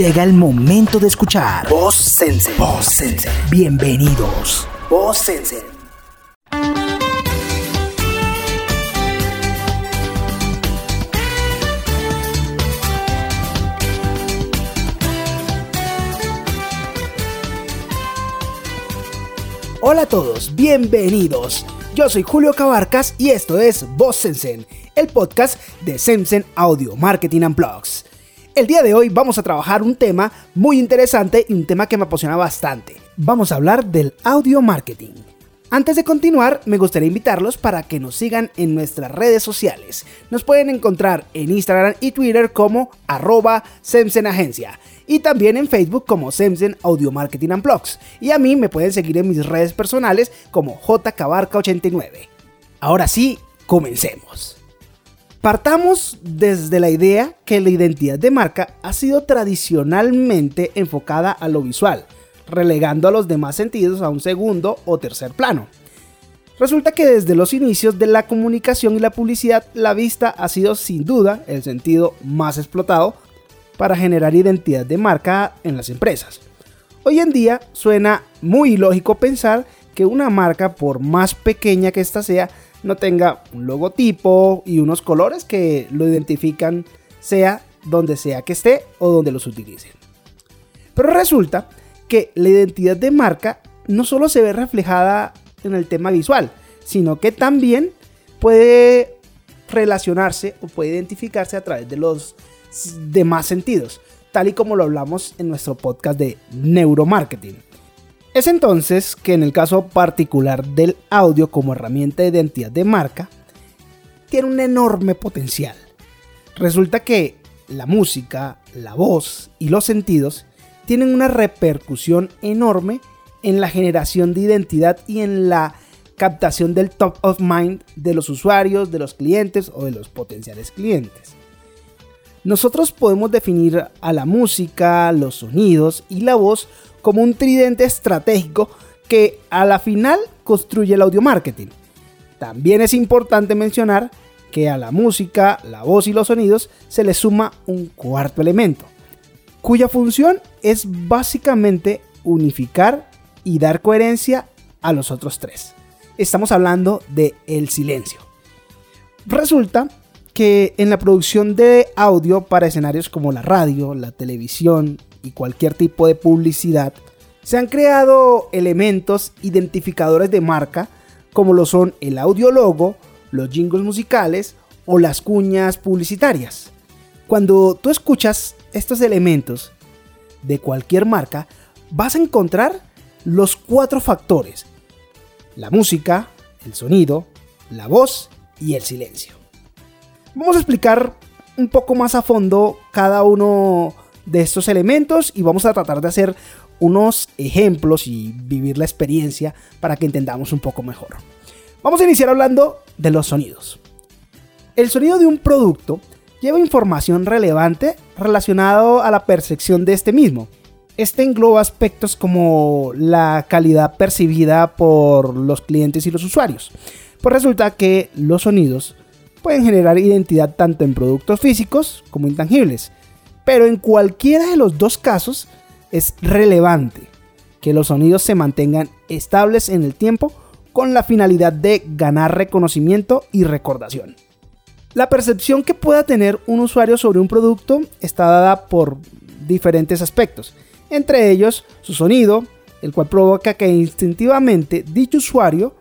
Llega el momento de escuchar Voz Sense. Voz Sense. Bienvenidos. Voz Sense. Hola a todos, bienvenidos. Yo soy Julio Cabarcas y esto es Voz Sensen, el podcast de Sensen Audio Marketing and Blogs. El día de hoy vamos a trabajar un tema muy interesante y un tema que me apasiona bastante. Vamos a hablar del audio marketing. Antes de continuar, me gustaría invitarlos para que nos sigan en nuestras redes sociales. Nos pueden encontrar en Instagram y Twitter como arroba Agencia y también en Facebook como Semsen Audio Marketing and Blogs. Y a mí me pueden seguir en mis redes personales como jcabarca89. Ahora sí, comencemos. Partamos desde la idea que la identidad de marca ha sido tradicionalmente enfocada a lo visual, relegando a los demás sentidos a un segundo o tercer plano. Resulta que desde los inicios de la comunicación y la publicidad, la vista ha sido sin duda el sentido más explotado para generar identidad de marca en las empresas. Hoy en día suena muy ilógico pensar que una marca, por más pequeña que ésta sea, no tenga un logotipo y unos colores que lo identifican sea donde sea que esté o donde los utilicen. Pero resulta que la identidad de marca no solo se ve reflejada en el tema visual, sino que también puede relacionarse o puede identificarse a través de los demás sentidos, tal y como lo hablamos en nuestro podcast de neuromarketing. Es entonces que en el caso particular del audio como herramienta de identidad de marca, tiene un enorme potencial. Resulta que la música, la voz y los sentidos tienen una repercusión enorme en la generación de identidad y en la captación del top of mind de los usuarios, de los clientes o de los potenciales clientes. Nosotros podemos definir a la música, los sonidos y la voz como un tridente estratégico que a la final construye el audio marketing. También es importante mencionar que a la música, la voz y los sonidos se le suma un cuarto elemento, cuya función es básicamente unificar y dar coherencia a los otros tres. Estamos hablando de el silencio. Resulta en la producción de audio para escenarios como la radio, la televisión y cualquier tipo de publicidad, se han creado elementos identificadores de marca como lo son el audiologo, los jingles musicales o las cuñas publicitarias. Cuando tú escuchas estos elementos de cualquier marca, vas a encontrar los cuatro factores. La música, el sonido, la voz y el silencio. Vamos a explicar un poco más a fondo cada uno de estos elementos y vamos a tratar de hacer unos ejemplos y vivir la experiencia para que entendamos un poco mejor. Vamos a iniciar hablando de los sonidos. El sonido de un producto lleva información relevante relacionado a la percepción de este mismo. Este engloba aspectos como la calidad percibida por los clientes y los usuarios. Pues resulta que los sonidos pueden generar identidad tanto en productos físicos como intangibles. Pero en cualquiera de los dos casos es relevante que los sonidos se mantengan estables en el tiempo con la finalidad de ganar reconocimiento y recordación. La percepción que pueda tener un usuario sobre un producto está dada por diferentes aspectos, entre ellos su sonido, el cual provoca que instintivamente dicho usuario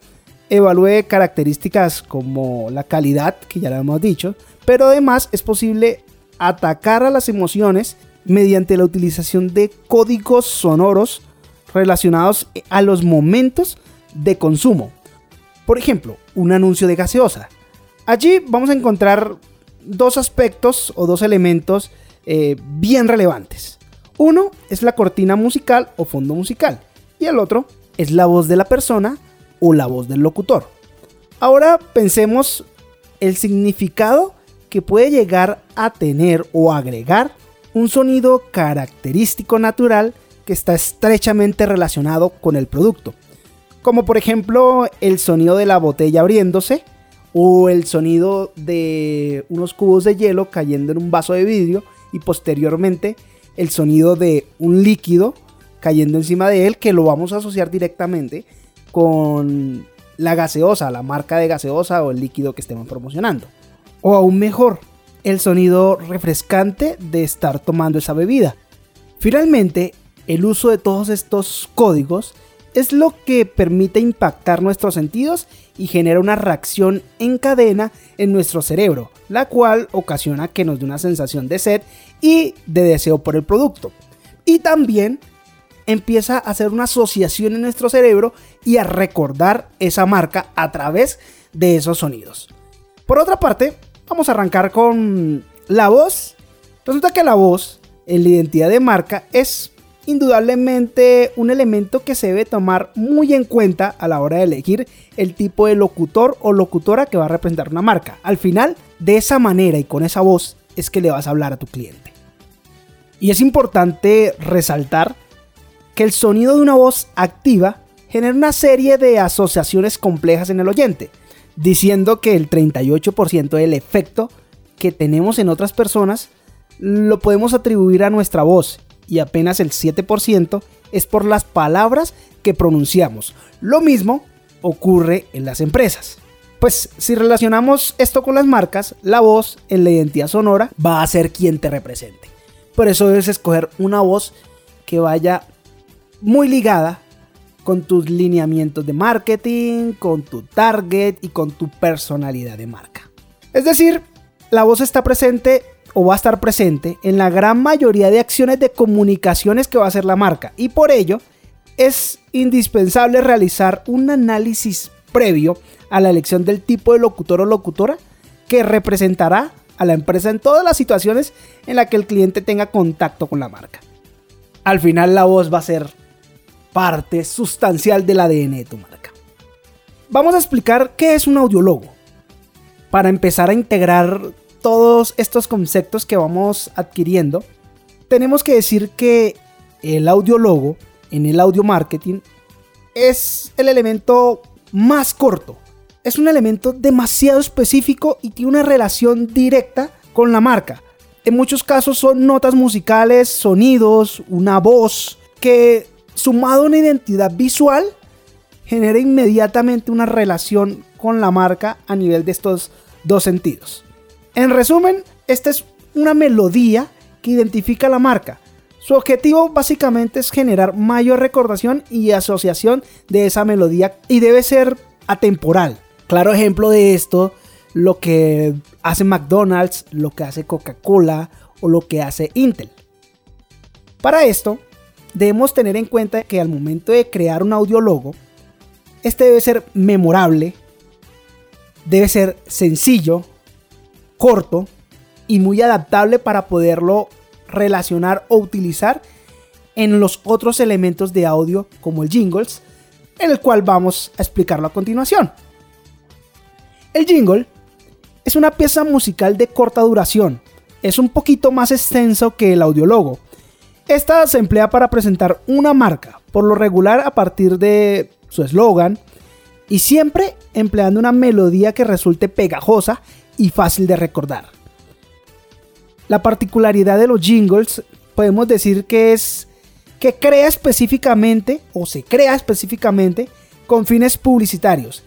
evalúe características como la calidad, que ya lo hemos dicho, pero además es posible atacar a las emociones mediante la utilización de códigos sonoros relacionados a los momentos de consumo. Por ejemplo, un anuncio de gaseosa. Allí vamos a encontrar dos aspectos o dos elementos eh, bien relevantes. Uno es la cortina musical o fondo musical y el otro es la voz de la persona o la voz del locutor. Ahora pensemos el significado que puede llegar a tener o agregar un sonido característico natural que está estrechamente relacionado con el producto. Como por ejemplo el sonido de la botella abriéndose o el sonido de unos cubos de hielo cayendo en un vaso de vidrio y posteriormente el sonido de un líquido cayendo encima de él que lo vamos a asociar directamente con la gaseosa, la marca de gaseosa o el líquido que estemos promocionando. O aún mejor, el sonido refrescante de estar tomando esa bebida. Finalmente, el uso de todos estos códigos es lo que permite impactar nuestros sentidos y genera una reacción en cadena en nuestro cerebro, la cual ocasiona que nos dé una sensación de sed y de deseo por el producto. Y también empieza a hacer una asociación en nuestro cerebro y a recordar esa marca a través de esos sonidos. Por otra parte, vamos a arrancar con la voz. Resulta que la voz en la identidad de marca es indudablemente un elemento que se debe tomar muy en cuenta a la hora de elegir el tipo de locutor o locutora que va a representar una marca. Al final, de esa manera y con esa voz es que le vas a hablar a tu cliente. Y es importante resaltar que el sonido de una voz activa genera una serie de asociaciones complejas en el oyente, diciendo que el 38% del efecto que tenemos en otras personas lo podemos atribuir a nuestra voz y apenas el 7% es por las palabras que pronunciamos. Lo mismo ocurre en las empresas. Pues si relacionamos esto con las marcas, la voz en la identidad sonora va a ser quien te represente. Por eso debes escoger una voz que vaya muy ligada con tus lineamientos de marketing, con tu target y con tu personalidad de marca. Es decir, la voz está presente o va a estar presente en la gran mayoría de acciones de comunicaciones que va a hacer la marca y por ello es indispensable realizar un análisis previo a la elección del tipo de locutor o locutora que representará a la empresa en todas las situaciones en las que el cliente tenga contacto con la marca. Al final la voz va a ser parte sustancial del ADN de tu marca. Vamos a explicar qué es un audiólogo para empezar a integrar todos estos conceptos que vamos adquiriendo, tenemos que decir que el audiólogo en el audio marketing es el elemento más corto. Es un elemento demasiado específico y tiene una relación directa con la marca. En muchos casos son notas musicales, sonidos, una voz que sumado a una identidad visual genera inmediatamente una relación con la marca a nivel de estos dos sentidos. En resumen, esta es una melodía que identifica la marca. Su objetivo básicamente es generar mayor recordación y asociación de esa melodía y debe ser atemporal. Claro ejemplo de esto, lo que hace McDonald's, lo que hace Coca-Cola o lo que hace Intel. Para esto, debemos tener en cuenta que al momento de crear un audiólogo, este debe ser memorable, debe ser sencillo, corto y muy adaptable para poderlo relacionar o utilizar en los otros elementos de audio como el jingles, en el cual vamos a explicarlo a continuación. El jingle es una pieza musical de corta duración, es un poquito más extenso que el audiólogo. Esta se emplea para presentar una marca, por lo regular a partir de su eslogan, y siempre empleando una melodía que resulte pegajosa y fácil de recordar. La particularidad de los jingles podemos decir que es que crea específicamente o se crea específicamente con fines publicitarios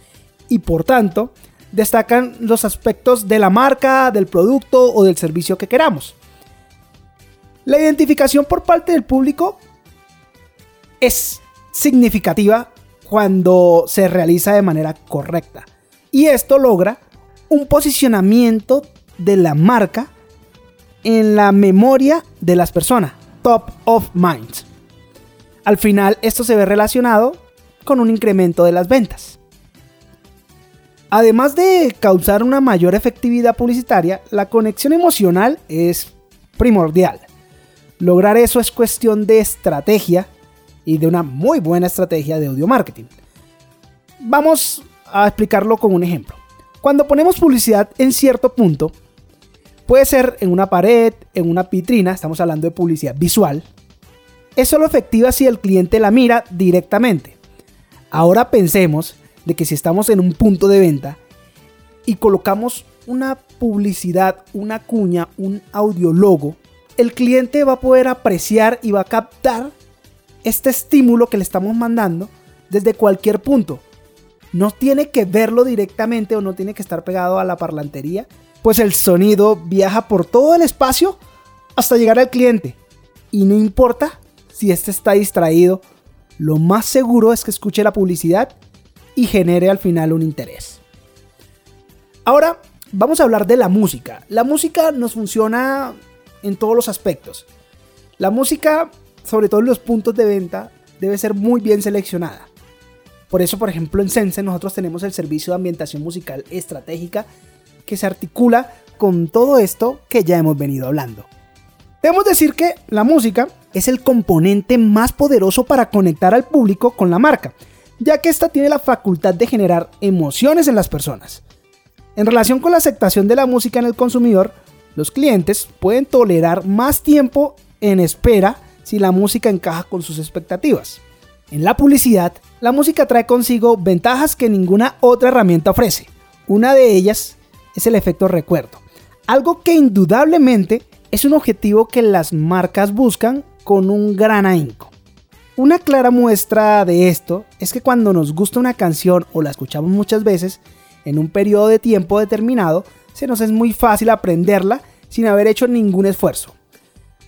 y por tanto destacan los aspectos de la marca, del producto o del servicio que queramos. La identificación por parte del público es significativa cuando se realiza de manera correcta y esto logra un posicionamiento de la marca en la memoria de las personas, top of mind. Al final esto se ve relacionado con un incremento de las ventas. Además de causar una mayor efectividad publicitaria, la conexión emocional es primordial. Lograr eso es cuestión de estrategia y de una muy buena estrategia de audio marketing. Vamos a explicarlo con un ejemplo. Cuando ponemos publicidad en cierto punto, puede ser en una pared, en una vitrina, estamos hablando de publicidad visual, es solo efectiva si el cliente la mira directamente. Ahora pensemos de que si estamos en un punto de venta y colocamos una publicidad, una cuña, un audiologo el cliente va a poder apreciar y va a captar este estímulo que le estamos mandando desde cualquier punto. No tiene que verlo directamente o no tiene que estar pegado a la parlantería, pues el sonido viaja por todo el espacio hasta llegar al cliente. Y no importa si éste está distraído, lo más seguro es que escuche la publicidad y genere al final un interés. Ahora vamos a hablar de la música. La música nos funciona en todos los aspectos. La música, sobre todo en los puntos de venta, debe ser muy bien seleccionada. Por eso, por ejemplo, en Sense nosotros tenemos el servicio de ambientación musical estratégica que se articula con todo esto que ya hemos venido hablando. Debemos decir que la música es el componente más poderoso para conectar al público con la marca, ya que esta tiene la facultad de generar emociones en las personas. En relación con la aceptación de la música en el consumidor, los clientes pueden tolerar más tiempo en espera si la música encaja con sus expectativas. En la publicidad, la música trae consigo ventajas que ninguna otra herramienta ofrece. Una de ellas es el efecto recuerdo, algo que indudablemente es un objetivo que las marcas buscan con un gran ahínco. Una clara muestra de esto es que cuando nos gusta una canción o la escuchamos muchas veces, en un periodo de tiempo determinado, se nos es muy fácil aprenderla sin haber hecho ningún esfuerzo.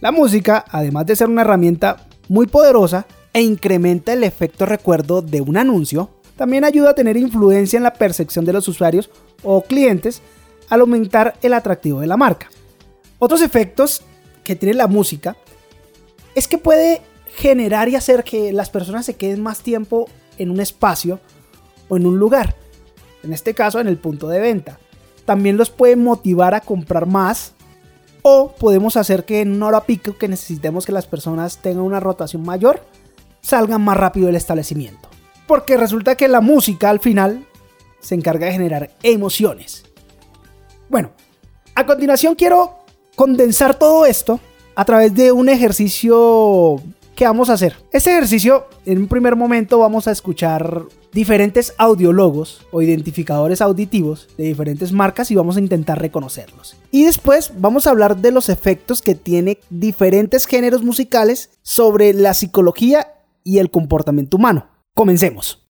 La música, además de ser una herramienta muy poderosa e incrementa el efecto recuerdo de un anuncio, también ayuda a tener influencia en la percepción de los usuarios o clientes al aumentar el atractivo de la marca. Otros efectos que tiene la música es que puede generar y hacer que las personas se queden más tiempo en un espacio o en un lugar. En este caso, en el punto de venta también los puede motivar a comprar más o podemos hacer que en una hora pico que necesitemos que las personas tengan una rotación mayor, salgan más rápido del establecimiento. Porque resulta que la música al final se encarga de generar emociones. Bueno, a continuación quiero condensar todo esto a través de un ejercicio que vamos a hacer. Este ejercicio, en un primer momento vamos a escuchar diferentes audiólogos o identificadores auditivos de diferentes marcas y vamos a intentar reconocerlos. Y después vamos a hablar de los efectos que tiene diferentes géneros musicales sobre la psicología y el comportamiento humano. Comencemos.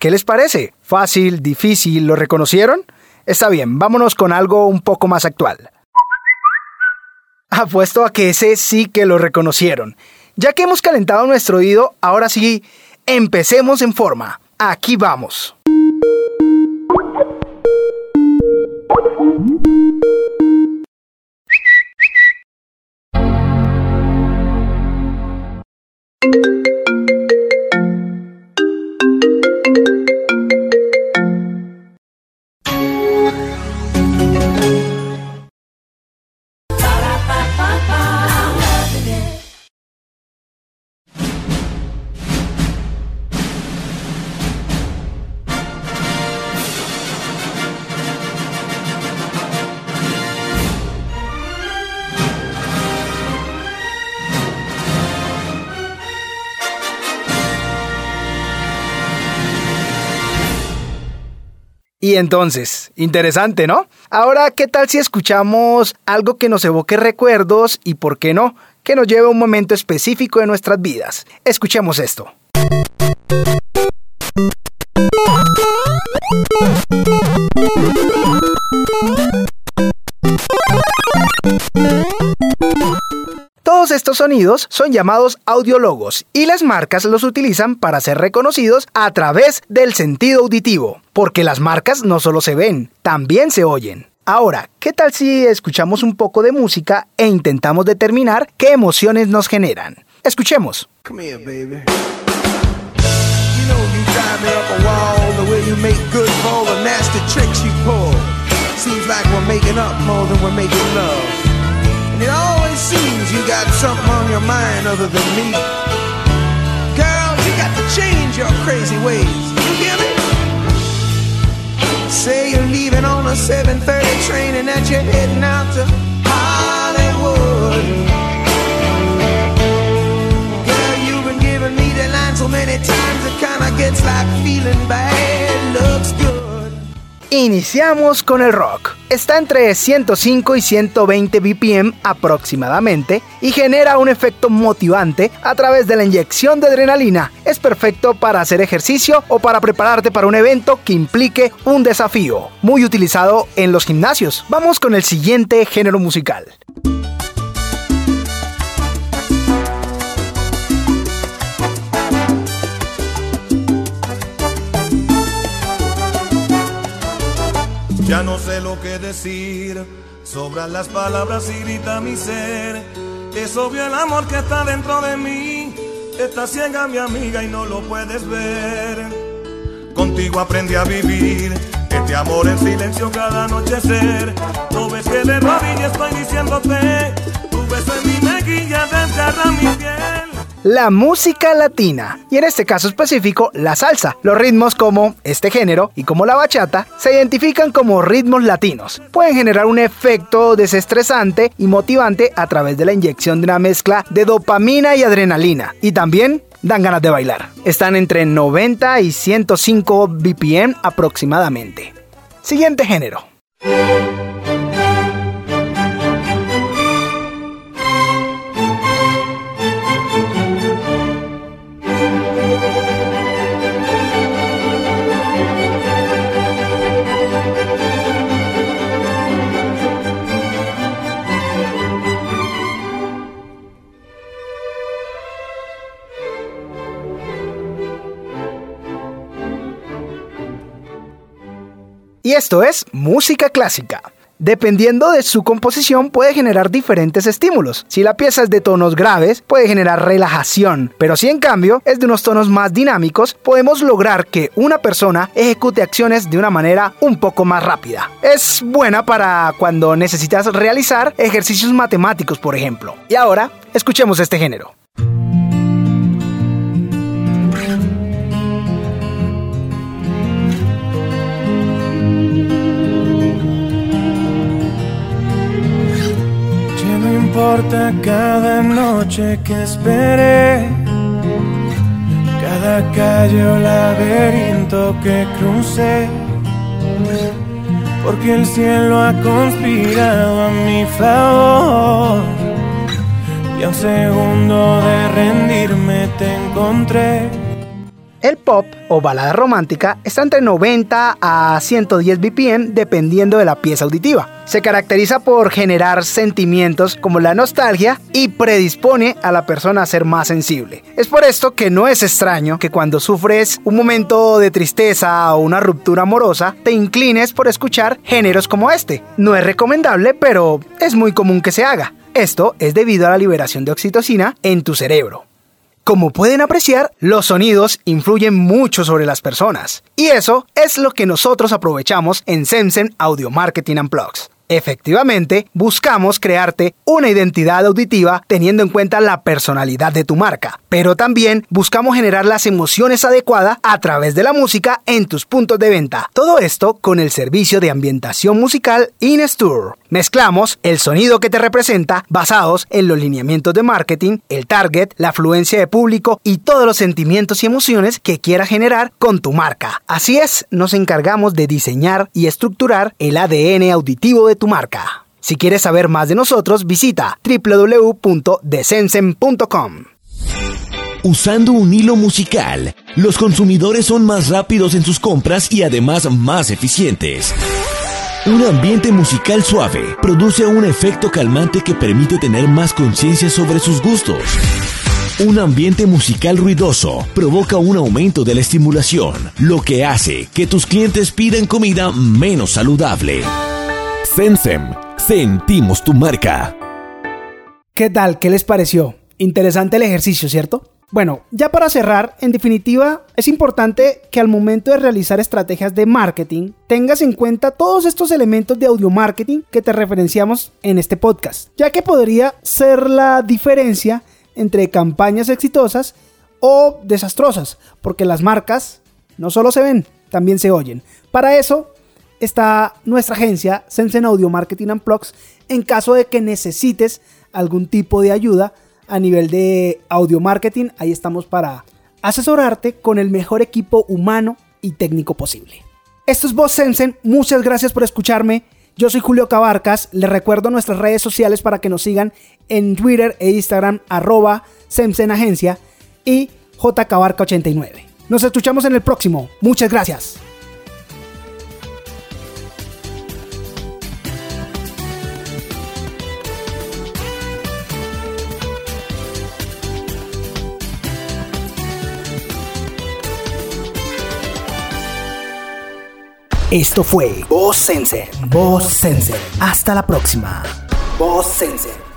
¿Qué les parece? ¿Fácil? ¿Difícil? ¿Lo reconocieron? Está bien, vámonos con algo un poco más actual. Apuesto a que ese sí que lo reconocieron. Ya que hemos calentado nuestro oído, ahora sí, empecemos en forma. Aquí vamos. Y entonces, interesante, ¿no? Ahora, ¿qué tal si escuchamos algo que nos evoque recuerdos y, por qué no, que nos lleve a un momento específico de nuestras vidas? Escuchemos esto. Estos sonidos son llamados audiólogos y las marcas los utilizan para ser reconocidos a través del sentido auditivo, porque las marcas no solo se ven, también se oyen. Ahora, ¿qué tal si escuchamos un poco de música e intentamos determinar qué emociones nos generan? Escuchemos. And it always seems you got something on your mind other than me. Girl, you got to change your crazy ways. You hear me? Say you're leaving on a 7:30 train and that you're heading out to Iniciamos con el rock. Está entre 105 y 120 BPM aproximadamente y genera un efecto motivante a través de la inyección de adrenalina. Es perfecto para hacer ejercicio o para prepararte para un evento que implique un desafío. Muy utilizado en los gimnasios. Vamos con el siguiente género musical. Ya no sé lo que decir, sobran las palabras y grita mi ser. Es obvio el amor que está dentro de mí, está ciega mi amiga y no lo puedes ver. Contigo aprendí a vivir, este amor en silencio cada anochecer. Tú ves que de rodillas estoy diciéndote, tu beso en mi mejilla desgarra mi piel la música latina, y en este caso específico la salsa. Los ritmos como este género y como la bachata se identifican como ritmos latinos. Pueden generar un efecto desestresante y motivante a través de la inyección de una mezcla de dopamina y adrenalina, y también dan ganas de bailar. Están entre 90 y 105 BPM aproximadamente. Siguiente género. Y esto es música clásica. Dependiendo de su composición puede generar diferentes estímulos. Si la pieza es de tonos graves, puede generar relajación, pero si en cambio es de unos tonos más dinámicos, podemos lograr que una persona ejecute acciones de una manera un poco más rápida. Es buena para cuando necesitas realizar ejercicios matemáticos, por ejemplo. Y ahora, escuchemos este género. Cada noche que esperé, cada calle o laberinto que crucé, porque el cielo ha conspirado a mi favor. Y a un segundo de rendirme te encontré. Pop o balada romántica está entre 90 a 110 BPM dependiendo de la pieza auditiva. Se caracteriza por generar sentimientos como la nostalgia y predispone a la persona a ser más sensible. Es por esto que no es extraño que cuando sufres un momento de tristeza o una ruptura amorosa, te inclines por escuchar géneros como este. No es recomendable, pero es muy común que se haga. Esto es debido a la liberación de oxitocina en tu cerebro. Como pueden apreciar, los sonidos influyen mucho sobre las personas. Y eso es lo que nosotros aprovechamos en Sensen Audio Marketing and Plugs. Efectivamente, buscamos crearte una identidad auditiva teniendo en cuenta la personalidad de tu marca, pero también buscamos generar las emociones adecuadas a través de la música en tus puntos de venta. Todo esto con el servicio de ambientación musical InStour. Mezclamos el sonido que te representa basados en los lineamientos de marketing, el target, la afluencia de público y todos los sentimientos y emociones que quieras generar con tu marca. Así es, nos encargamos de diseñar y estructurar el ADN auditivo de tu marca. Si quieres saber más de nosotros, visita www.desensen.com. Usando un hilo musical, los consumidores son más rápidos en sus compras y además más eficientes. Un ambiente musical suave produce un efecto calmante que permite tener más conciencia sobre sus gustos. Un ambiente musical ruidoso provoca un aumento de la estimulación, lo que hace que tus clientes pidan comida menos saludable. Sensem, sentimos tu marca. ¿Qué tal? ¿Qué les pareció? Interesante el ejercicio, ¿cierto? Bueno, ya para cerrar, en definitiva, es importante que al momento de realizar estrategias de marketing tengas en cuenta todos estos elementos de audio marketing que te referenciamos en este podcast, ya que podría ser la diferencia entre campañas exitosas o desastrosas, porque las marcas no solo se ven, también se oyen. Para eso está nuestra agencia Sensen Audio Marketing and Plugs en caso de que necesites algún tipo de ayuda a nivel de audio marketing, ahí estamos para asesorarte con el mejor equipo humano y técnico posible. Esto es Voz Sensen, muchas gracias por escucharme. Yo soy Julio Cabarcas, les recuerdo nuestras redes sociales para que nos sigan en Twitter e Instagram, arroba Agencia y jcabarca89. Nos escuchamos en el próximo, muchas gracias. Esto fue Voz Sense. Voz Sense. Hasta la próxima. Voz Sense.